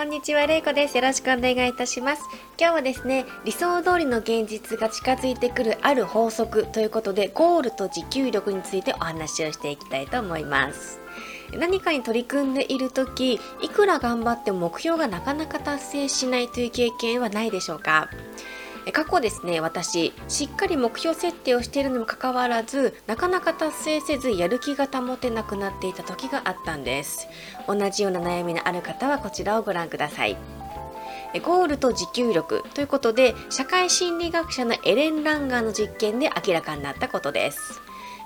こんにちは、れいこです。よろしくお願いいたします。今日はですね、理想通りの現実が近づいてくるある法則ということで、ゴールと持久力についてお話をしていきたいと思います。何かに取り組んでいる時いくら頑張っても目標がなかなか達成しないという経験はないでしょうか？過去ですね私しっかり目標設定をしているにもかかわらずなかなか達成せずやる気が保てなくなっていた時があったんです。同じような悩みのある方はこちらをご覧ください。ゴールと持久力。ということで社会心理学者のエレン・ランガーの実験で明らかになったことです。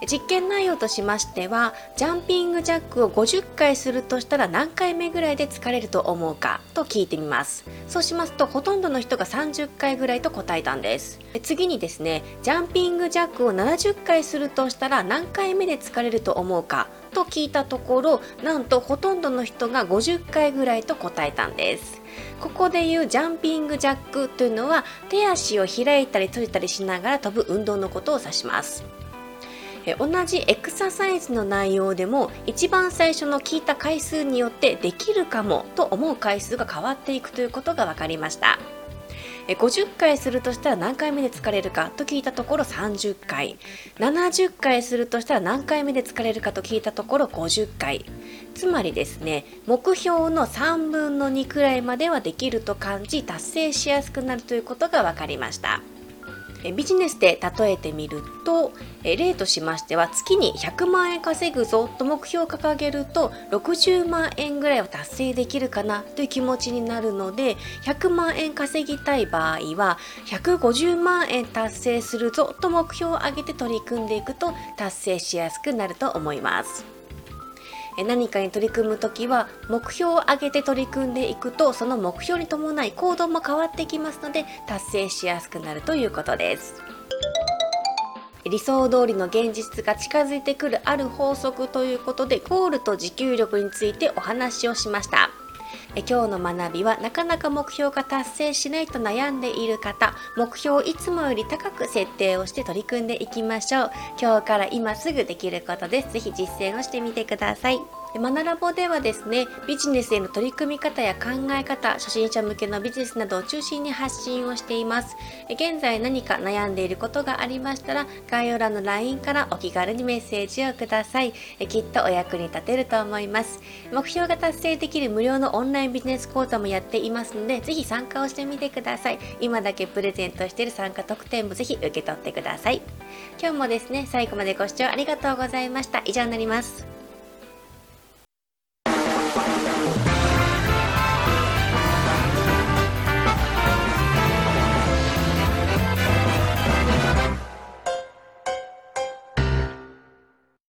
実験内容としましてはジャンピングジャックを50回するとしたら何回目ぐらいで疲れると思うかと聞いてみます。そうしますとほとんどの人が30回ぐらいと答えたんです。次にですねジャンピングジャックを70回するとしたら何回目で疲れると思うかと聞いたところなんとほとんどの人が50回ぐらいと答えたんです。ここでいうジャンピングジャックというのは手足を開いたり閉じたりしながら飛ぶ運動のことを指します。同じエクササイズの内容でも一番最初の聞いた回数によってできるかもと思う回数が変わっていくということが分かりました。50回するとしたら何回目で疲れるかと聞いたところ30回。70回するとしたら何回目で疲れるかと聞いたところ50回。つまりですね目標の3分の2くらいまではできると感じ達成しやすくなるということが分かりました。ビジネスで例えてみると例としましては月に100万円稼ぐぞと目標を掲げると60万円ぐらいは達成できるかなという気持ちになるので100万円稼ぎたい場合は150万円達成するぞと目標を上げて取り組んでいくと達成しやすくなると思います。何かに取り組む時は目標を上げて取り組んでいくとその目標に伴い行動も変わってきますので達成しやすくなるということです。理想通りの現実が近づいてくるある法則ということでゴールと持久力についてお話をしました。え今日の学びはなかなか目標が達成しないと悩んでいる方。目標をいつもより高く設定をして取り組んでいきましょう。今日から今すぐできることです。是非実践をしてみてください。マナラボではですねビジネスへの取り組み方や考え方初心者向けのビジネスなどを中心に発信をしています。現在何か悩んでいることがありましたら概要欄の LINE からお気軽にメッセージをください。きっとお役に立てると思います。目標が達成できる無料のオンラインビジネス講座もやっていますのでぜひ参加をしてみてください。今だけプレゼントしている参加特典もぜひ受け取ってください。今日もですね最後までご視聴ありがとうございました。以上になります。